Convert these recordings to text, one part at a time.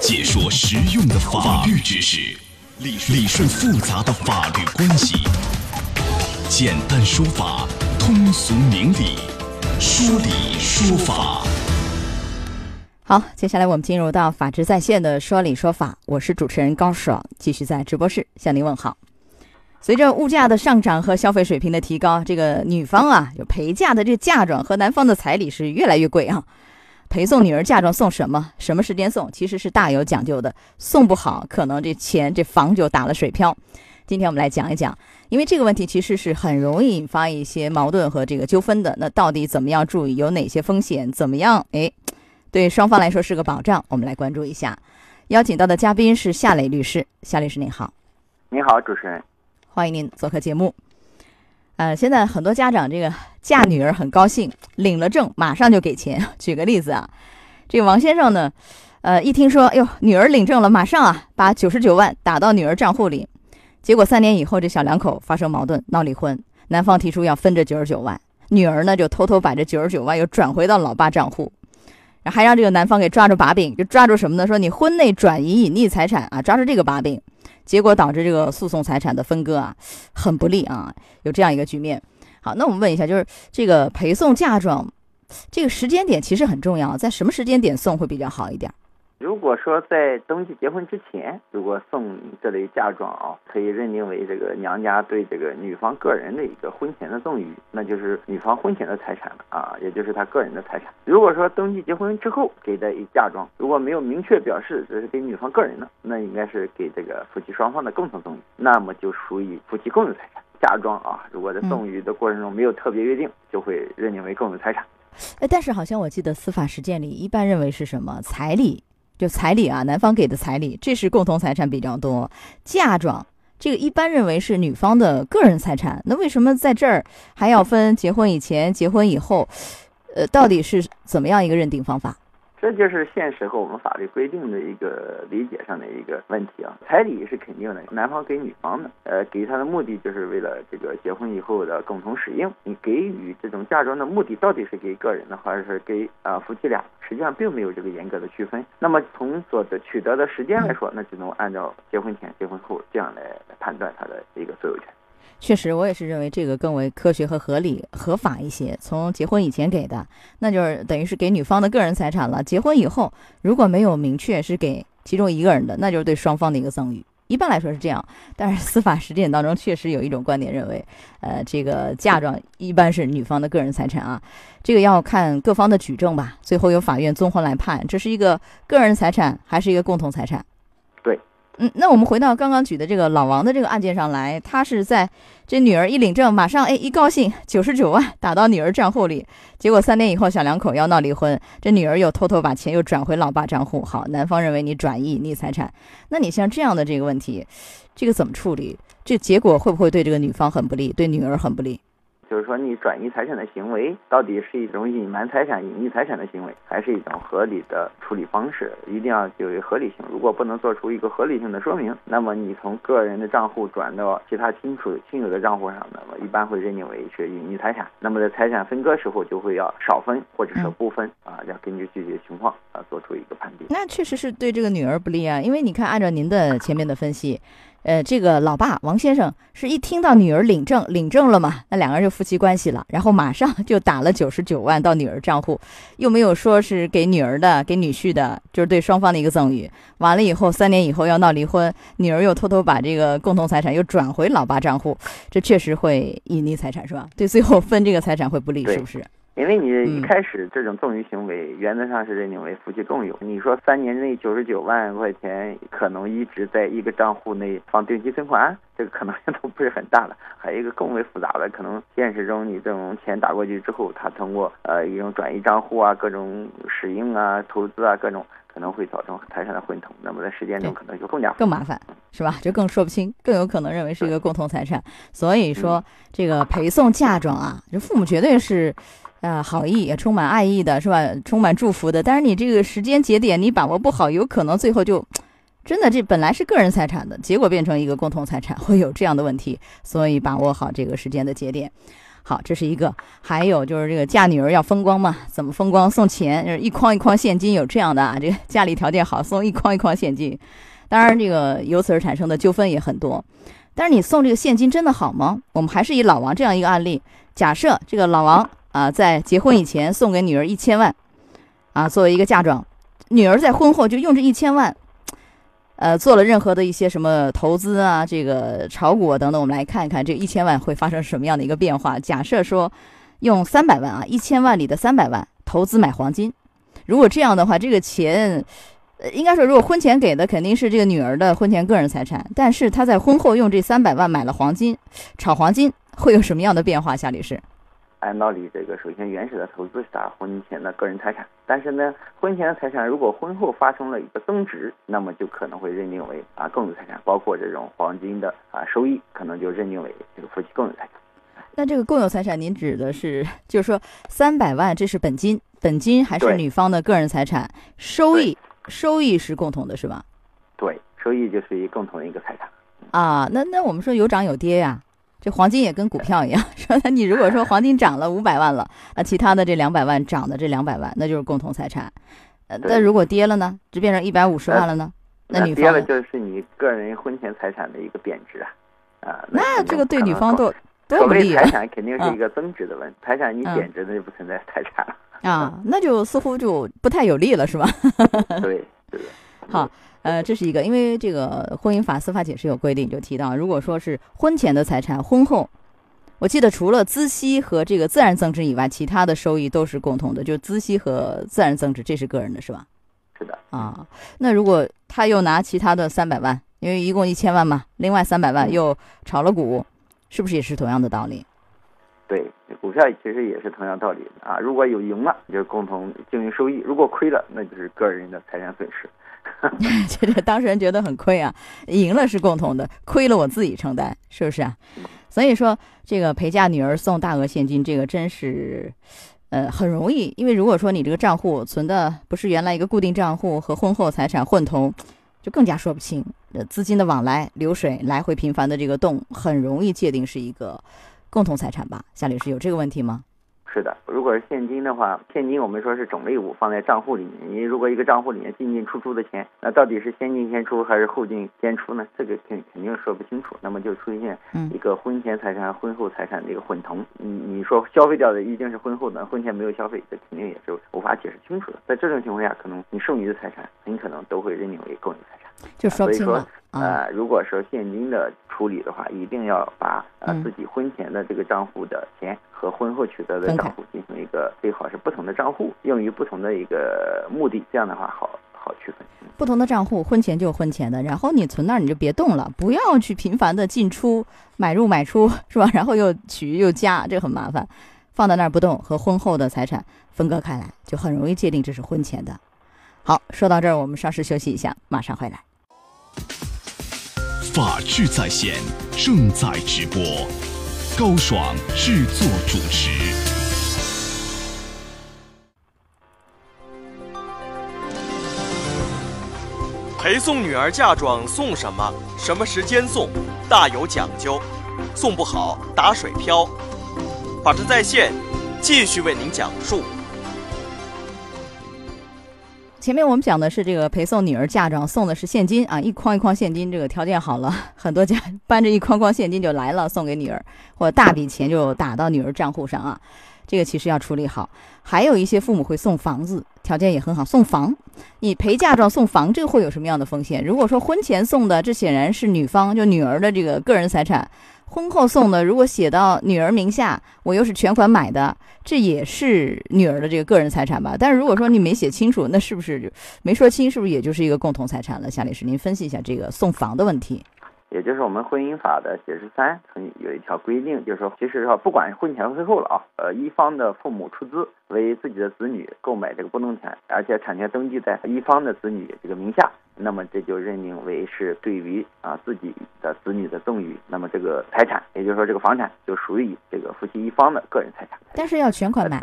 解说实用的法律知识，理理顺复杂的法律关系，简单说法，通俗明理，说理说法。好，接下来我们进入到法治在线的说理说法，我是主持人高爽，继续在直播室向您问好。随着物价的上涨和消费水平的提高，这个女方啊，就陪嫁的这嫁妆和男方的彩礼是越来越贵啊。陪送女儿嫁妆送什么？什么时间送？其实是大有讲究的。送不好，可能这钱这房就打了水漂。今天我们来讲一讲，因为这个问题其实是很容易引发一些矛盾和这个纠纷的。那到底怎么样注意？有哪些风险？怎么样？哎，对双方来说是个保障。我们来关注一下。邀请到的嘉宾是夏磊律师。夏律师您好。你好，主持人。欢迎您做客节目。呃，现在很多家长这个嫁女儿很高兴，领了证马上就给钱。举个例子啊，这个王先生呢，呃，一听说哟女儿领证了，马上啊把九十九万打到女儿账户里。结果三年以后，这小两口发生矛盾，闹离婚。男方提出要分这九十九万，女儿呢就偷偷把这九十九万又转回到老爸账户，还让这个男方给抓住把柄，就抓住什么呢？说你婚内转移隐匿财产啊，抓住这个把柄。结果导致这个诉讼财产的分割啊，很不利啊，有这样一个局面。好，那我们问一下，就是这个陪送嫁妆，这个时间点其实很重要，在什么时间点送会比较好一点？如果说在登记结婚之前，如果送这类嫁妆啊，可以认定为这个娘家对这个女方个人的一个婚前的赠与，那就是女方婚前的财产了啊，也就是她个人的财产。如果说登记结婚之后给的一嫁妆，如果没有明确表示这是给女方个人的，那应该是给这个夫妻双方的共同赠与，那么就属于夫妻共有财产。嫁妆啊，如果在赠与的过程中没有特别约定，就会认定为共有财产。哎，但是好像我记得司法实践里一般认为是什么彩礼。就彩礼啊，男方给的彩礼，这是共同财产比较多。嫁妆这个一般认为是女方的个人财产，那为什么在这儿还要分结婚以前、结婚以后？呃，到底是怎么样一个认定方法？这就是现实和我们法律规定的一个理解上的一个问题啊。彩礼是肯定的，男方给女方的，呃，给他的目的就是为了这个结婚以后的共同使用。你给予这种嫁妆的目的到底是给个人的，还是给啊夫妻俩？实际上并没有这个严格的区分。那么从所得取得的时间来说，那只能按照结婚前、结婚后这样来判断他的一个所有权。确实，我也是认为这个更为科学和合理、合法一些。从结婚以前给的，那就是等于是给女方的个人财产了。结婚以后，如果没有明确是给其中一个人的，那就是对双方的一个赠与。一般来说是这样，但是司法实践当中确实有一种观点认为，呃，这个嫁妆一般是女方的个人财产啊。这个要看各方的举证吧，最后由法院综合来判，这是一个个人财产还是一个共同财产。对嗯，那我们回到刚刚举的这个老王的这个案件上来，他是在这女儿一领证，马上哎一高兴，九十九万打到女儿账户里，结果三年以后小两口要闹离婚，这女儿又偷偷把钱又转回老爸账户。好，男方认为你转移逆财产，那你像这样的这个问题，这个怎么处理？这结果会不会对这个女方很不利，对女儿很不利？就是说，你转移财产的行为到底是一种隐瞒财产、隐匿财产的行为，还是一种合理的处理方式？一定要具有合理性。如果不能做出一个合理性的说明，那么你从个人的账户转到其他亲属亲友的账户上，那么一般会认定为是隐匿财产。那么在财产分割时候，就会要少分或者是不分啊，要根据具体的情况啊做出一个判定。那确实是对这个女儿不利啊，因为你看，按照您的前面的分析。呃，这个老爸王先生是一听到女儿领证，领证了嘛，那两个人就夫妻关系了，然后马上就打了九十九万到女儿账户，又没有说是给女儿的，给女婿的，就是对双方的一个赠与。完了以后，三年以后要闹离婚，女儿又偷偷把这个共同财产又转回老爸账户，这确实会隐匿财产，是吧？对，最后分这个财产会不利，是不是？因为你一开始这种赠与行为，原则上是认定为夫妻共有。你说三年内九十九万块钱可能一直在一个账户内放定期存款，这个可能性都不是很大了。还有一个更为复杂的，可能现实中你这种钱打过去之后，他通过呃一种转移账户啊、各种使用啊、投资啊各种，可能会造成财产的混同。那么在实践中可能就更加更麻烦，是吧？就更说不清，更有可能认为是一个共同财产。所以说这个陪送嫁妆啊，这父母绝对是。啊，好意也充满爱意的是吧？充满祝福的，但是你这个时间节点你把握不好，有可能最后就真的这本来是个人财产的结果变成一个共同财产，会有这样的问题。所以把握好这个时间的节点。好，这是一个。还有就是这个嫁女儿要风光嘛？怎么风光？送钱，就是一筐一筐现金，有这样的啊。这个家里条件好，送一筐一筐现金。当然，这个由此而产生的纠纷也很多。但是你送这个现金真的好吗？我们还是以老王这样一个案例，假设这个老王啊，在结婚以前送给女儿一千万，啊，作为一个嫁妆，女儿在婚后就用这一千万。呃，做了任何的一些什么投资啊，这个炒股等等，我们来看一看这一千万会发生什么样的一个变化。假设说用三百万啊，一千万里的三百万投资买黄金，如果这样的话，这个钱，应该说如果婚前给的肯定是这个女儿的婚前个人财产，但是他在婚后用这三百万买了黄金，炒黄金会有什么样的变化？夏律师。按道理，这个首先原始的投资是他婚前的个人财产，但是呢，婚前的财产如果婚后发生了一个增值，那么就可能会认定为啊共有财产，包括这种黄金的啊收益，可能就认定为这个夫妻共有财产。那这个共有财产，您指的是就是说三百万这是本金，本金还是女方的个人财产，收益收益是共同的，是吧？对，收益就是一共同的一个财产。啊，那那我们说有涨有跌呀。这黄金也跟股票一样，说你如果说黄金涨了五百万了，那其他的这两百万涨的这两百万，那就是共同财产。呃，那如果跌了呢，就变成一百五十万了呢？那女方跌了就是你个人婚前财产的一个贬值啊。啊，那这个对女方多多不利啊。财产肯定是一个增值的问题，财产你贬值那就不存在财产了。啊，那就似乎就不太有利了，是吧？对，对。好。呃，这是一个，因为这个婚姻法司法解释有规定，就提到，如果说是婚前的财产，婚后，我记得除了孳息和这个自然增值以外，其他的收益都是共同的，就孳息和自然增值，这是个人的，是吧？是的。啊，那如果他又拿其他的三百万，因为一共一千万嘛，另外三百万又炒了股，是不是也是同样的道理？对，股票其实也是同样道理啊。如果有赢了，就是共同经营收益；如果亏了，那就是个人的财产损失。这这当事人觉得很亏啊，赢了是共同的，亏了我自己承担，是不是啊？所以说，这个陪嫁女儿送大额现金，这个真是，呃，很容易。因为如果说你这个账户存的不是原来一个固定账户和婚后财产混同，就更加说不清。呃，资金的往来流水来回频繁的这个动，很容易界定是一个共同财产吧？夏律师有这个问题吗？是的，如果是现金的话，现金我们说是种类物放在账户里面。你如果一个账户里面进进出出的钱，那到底是先进先出还是后进先出呢？这个肯肯定说不清楚。那么就出现一个婚前财产、婚后财产的一个混同。你你说消费掉的一定是婚后的，婚前没有消费，这肯定也是无法解释清楚的。在这种情况下，可能你剩余的财产很可能都会认定为共有财产，就说不清了。呃，如果说现金的处理的话，一定要把呃自己婚前的这个账户的钱和婚后取得的账户进行一个最好是不同的账户，用于不同的一个目的，这样的话好好区分。不同的账户，婚前就婚前的，然后你存那儿你就别动了，不要去频繁的进出买入买出是吧？然后又取又加，这很麻烦。放在那儿不动，和婚后的财产分割开来，就很容易界定这是婚前的。好，说到这儿，我们稍事休息一下，马上回来。法治在线正在直播，高爽制作主持。陪送女儿嫁妆送什么？什么时间送？大有讲究，送不好打水漂。法治在线继续为您讲述。前面我们讲的是这个陪送女儿嫁妆，送的是现金啊，一筐一筐现金，这个条件好了，很多家搬着一筐筐现金就来了，送给女儿，或大笔钱就打到女儿账户上啊，这个其实要处理好。还有一些父母会送房子，条件也很好，送房，你陪嫁妆送房，这个会有什么样的风险？如果说婚前送的，这显然是女方就女儿的这个个人财产。婚后送的，如果写到女儿名下，我又是全款买的，这也是女儿的这个个人财产吧？但是如果说你没写清楚，那是不是没说清，是不是也就是一个共同财产了？夏律师，您分析一下这个送房的问题。也就是我们婚姻法的解释三曾有一条规定，就是说，其实说不管婚前婚后了啊，呃，一方的父母出资为自己的子女购买这个不动产，而且产权登记在一方的子女这个名下，那么这就认定为是对于啊自己的子女的赠与，那么这个财产，也就是说这个房产就属于这个夫妻一方的个人财产。但是要全款买，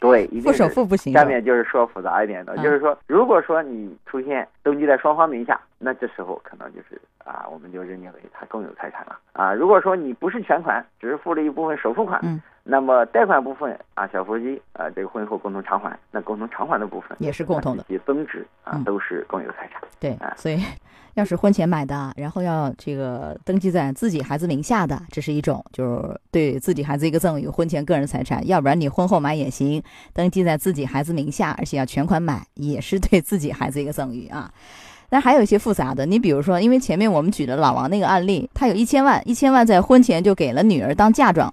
对，一定付首付不行。下面就是说复杂一点的，嗯就是说，如果说你出现登记在双方名下，那这时候可能就是啊，我们就认定为他共有财产了啊。如果说你不是全款，只是付了一部分首付款，嗯那么贷款部分啊，小夫妻啊这个婚后共同偿还，那共同偿还的部分也是共同的以及增值啊嗯都是共有财产。对啊，所以要是婚前买的，然后要这个登记在自己孩子名下的，这是一种，就是对自己孩子一个赠与，婚前个人财产；要不然你婚后买也行，登记在自己孩子名下，而且要全款买，也是对自己孩子一个赠与啊。那还有一些复杂的，你比如说，因为前面我们举的老王那个案例，他有一千万，一千万在婚前就给了女儿当嫁妆，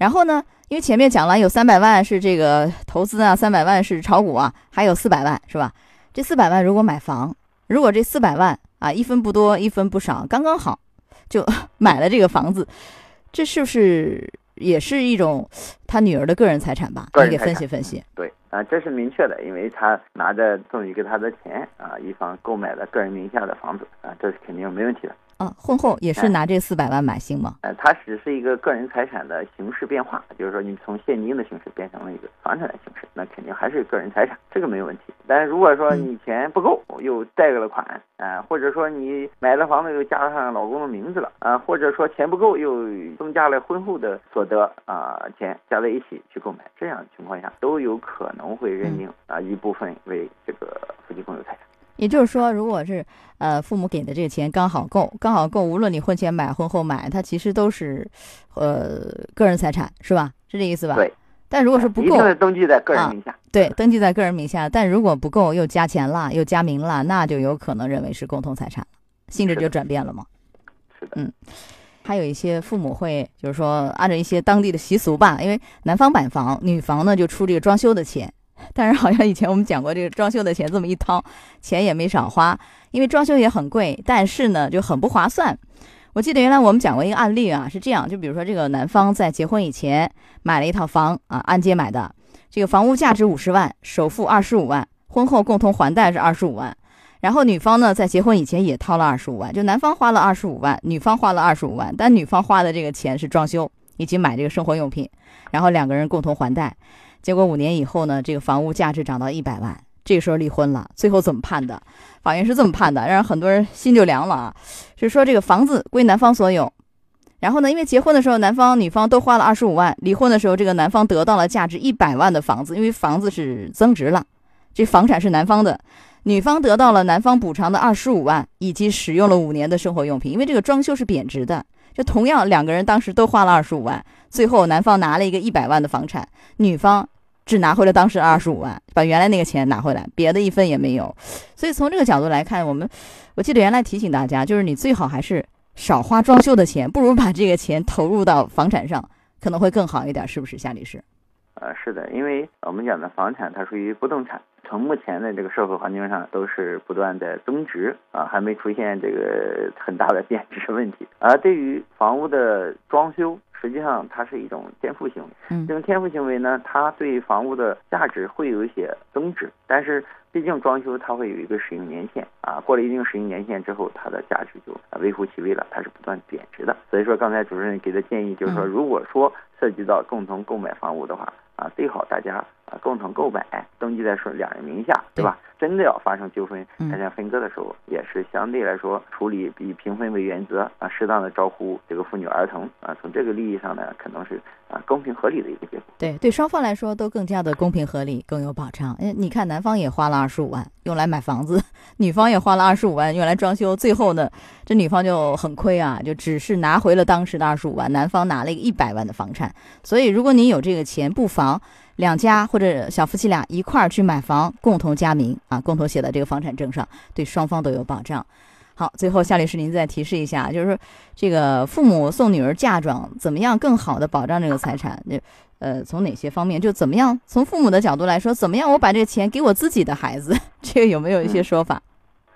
然后呢，因为前面讲了有三百万是这个投资啊，三百万是炒股啊，还有四百万是吧？这四百万如果买房，如果这四百万啊一分不多一分不少，刚刚好就 买了这个房子，这是不是也是一种他女儿的个人财产吧？你给分析分析。对啊，这是明确的，因为他拿着赠与给他的钱啊，一方购买了个人名下的房子啊，这是肯定没问题的。啊，婚后也是哎拿这四百万买行吗？呃，它只是一个个人财产的形式变化，就是说你从现金的形式变成了一个房产的形式，那肯定还是个人财产，这个没有问题。但是如果说你钱不够，又贷了款，啊、或者说你买了房子又加上老公的名字了，啊、或者说钱不够又增加了婚后的所得啊、钱加在一起去购买，这样的情况下都有可能会认定啊、一部分为这个夫妻共有财产。也就是说，如果是呃父母给的这个钱刚好够，刚好够，无论你婚前买、婚后买，它其实都是呃个人财产，是吧？是这意思吧？对。但如果是不够一定，是登记在个人名下。对，登记在个人名下，但如果不够又加钱了，又加名了，那就有可能认为是共同财产了，性质就转变了嘛。是的。还有一些父母会，就是说按照一些当地的习俗吧，因为男方买房，女方呢就出这个装修的钱。但是好像以前我们讲过，这个装修的钱这么一掏，钱也没少花，因为装修也很贵，但是呢就很不划算。我记得原来我们讲过一个案例啊，是这样，就比如说这个男方在结婚以前买了一套房啊，按揭买的，这个房屋价值五十万，首付二十五万，婚后共同还贷是二十五万。然后女方呢，在结婚以前也掏了二十五万，就男方花了二十五万，女方花了二十五万，但女方花的这个钱是装修以及买这个生活用品，然后两个人共同还贷。结果五年以后呢，这个房屋价值涨到一百万，这个时候离婚了。最后怎么判的？法院是这么判的，让很多人心就凉了啊，是说这个房子归男方所有。然后呢，因为结婚的时候男方女方都花了二十五万，离婚的时候这个男方得到了价值一百万的房子，因为房子是增值了，这房产是男方的。女方得到了男方补偿的二十五万，以及使用了五年的生活用品，因为这个装修是贬值的。就同样两个人当时都花了二十五万，最后男方拿了一个一百万的房产，女方只拿回了当时二十五万，把原来那个钱拿回来，别的一分也没有。所以从这个角度来看，我们我记得原来提醒大家，就是你最好还是少花装修的钱，不如把这个钱投入到房产上，可能会更好一点，是不是，夏律师？呃，是的，因为我们讲的房产它属于不动产，从目前的这个社会环境上都是不断的增值啊，还没出现这个很大的 贬值问题。而对于房屋的装修，实际上它是一种天赋行为。嗯这种天赋行为呢，它对房屋的价值会有一些增值，但是毕竟装修它会有一个使用年限啊，过了一定使用年限之后，它的价值就啊微乎其微了，它是不断贬值的。所以说，刚才主任给的建议就是说，嗯如果说涉及到共同购买房屋的话，啊，最好大家啊共同购买，登记在说两人名下，对吧？真的要发生纠纷，嗯大家分割的时候，也是相对来说处理以平分为原则啊，适当的照顾这个妇女儿童啊，从这个利益上呢，可能是啊公平合理的一个结果。对对，双方来说都更加的公平合理，更有保障。哎，你看男方也花了二十五万用来买房子，女方也花了二十五万用来装修，最后呢，这女方就很亏啊，就只是拿回了当时的二十五万，男方拿了一个一百万的房产。所以，如果你有这个钱，不妨两家或者小夫妻俩一块儿去买房，共同加名啊，共同写在这个房产证上，对双方都有保障。好，最后夏律师您再提示一下，就是说这个父母送女儿嫁妆，怎么样更好的保障这个财产？就呃，从哪些方面？就怎么样？从父母的角度来说，怎么样我把这个钱给我自己的孩子？这个有没有一些说法？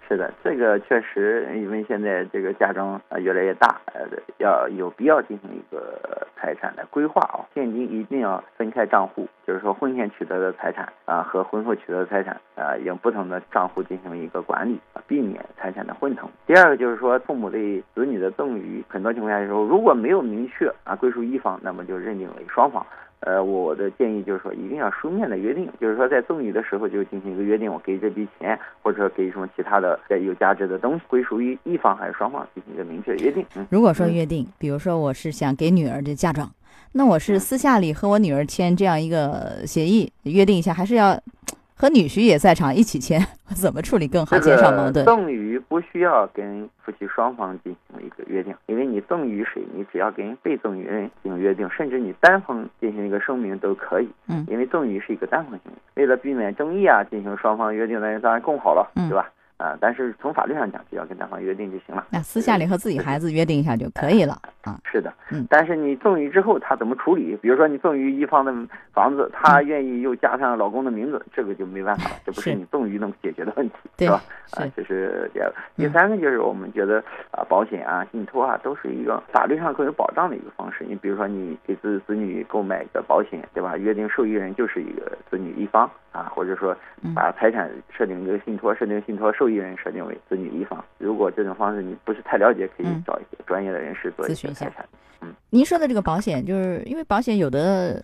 是的，这个确实，因为现在这个家中啊越来越大，呃，要有必要进行一个财产的规划啊，现金一定要分开账户，就是说婚前取得的财产啊和婚后取得的财产啊，用不同的账户进行一个管理，啊避免财产的混同。第二个就是说，父母对子女的赠与，很多情况下时候如果没有明确啊归属一方，那么就认定为双方。呃，我的建议就是说，一定要书面的约定，就是说在赠与的时候就进行一个约定，我给这笔钱，或者说给什么其他的有价值的东西，归属于一方还是双方进行一个明确的约定。如果说约定，比如说我是想给女儿的嫁妆，那我是私下里和我女儿签这样一个协议，约定一下，还是要？和女婿也在场一起签，怎么处理更好，减少矛盾？赠与不需要跟夫妻双方进行一个约定，因为你赠与谁，你只要跟被赠与人进行约定，甚至你单方进行一个声明都可以。嗯，因为赠与是一个单方行为，为了避免争议啊，进行双方约定那当然更好了，对吧？啊，但是从法律上讲，只要跟男方约定就行了。那私下里和自己孩子约定一下就可以了啊。是的，嗯。但是你赠与之后，他怎么处理？比如说你赠与一方的房子，他愿意又加上老公的名字，这个就没办法了，这不是你赠与能解决的问题，是吧？啊，这是第二个。第三个就是我们觉得啊，保险啊、信托啊，都是一个法律上更有保障的一个方式。你比如说，你给子子女购买一个保险，对吧？约定受益人就是一个子女一方啊，或者说把财产设定一个信托，设定信托受益人设定为。子女一方，如果这种方式你不是太了解，可以找一些专业的人士做咨询一下。嗯，您说的这个保险，就是因为保险有的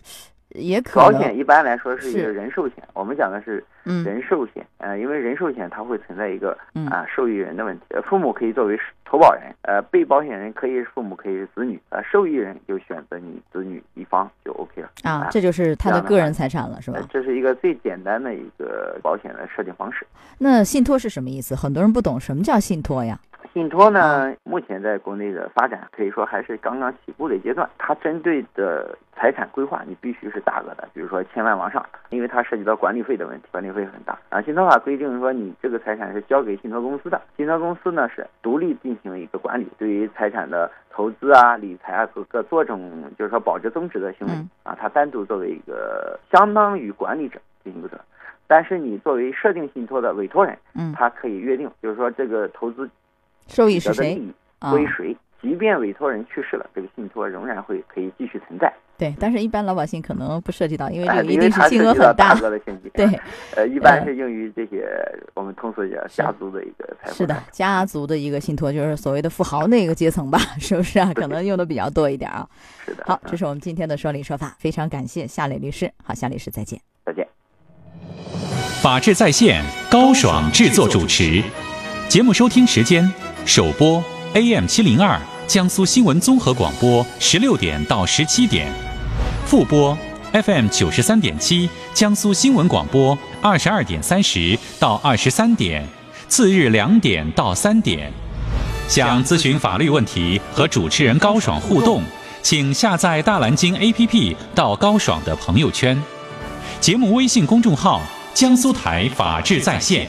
也可保险一般来说是一个人寿险，我们讲的是人寿险。呃，因为人寿险它会存在一个啊受益人的问题，父母可以作为投保人，呃，被保险人可以是父母，可以是子女，呃，受益人就选择你子女一方就 OK 了啊，这就是他的个人财产了，是吧？这是一个最简单的一个保险的设定方式。那信托是什么意思？很多人不懂什么叫信托呀？信托呢，目前在国内的发展可以说还是刚刚起步的阶段。它针对的财产规划，你必须是大额的，比如说千万往上，因为它涉及到管理费的问题，管理费很大。啊，信托法规定说，你这个财产是交给信托公司的，信托公司呢是独立进行一个管理，对于财产的投资啊、理财啊各各多种，就是说保值增值的行为啊，它单独作为一个相当于管理者进行一个。但是你作为设定信托的委托人，嗯，他可以约定，就是说这个投资。收益是谁？归谁？即便委托人去世了，这个信托仍然会可以继续存在。对，但是一般老百姓可能不涉及到，因为这个一定是金额很大。额的现金。对，呃，一般是用于这些我们通俗讲家族的一个财富。是的，家族的一个信托，就是所谓的富豪那个阶层吧，是不是啊？可能用的比较多一点啊。是的。好，这是我们今天的说理说法，非常感谢夏磊律师。好，夏律师再见。再见。法治在线，高爽制作主持，节目收听时间。首播 AM 七零二江苏新闻综合广播十六点到十七点，复播 FM 九十三点七江苏新闻广播二十二点三十到二十三点，次日两点到三点。想咨询法律问题和主持人高爽互动，请下载大蓝鲸 APP 到高爽的朋友圈，节目微信公众号江苏台法治在线。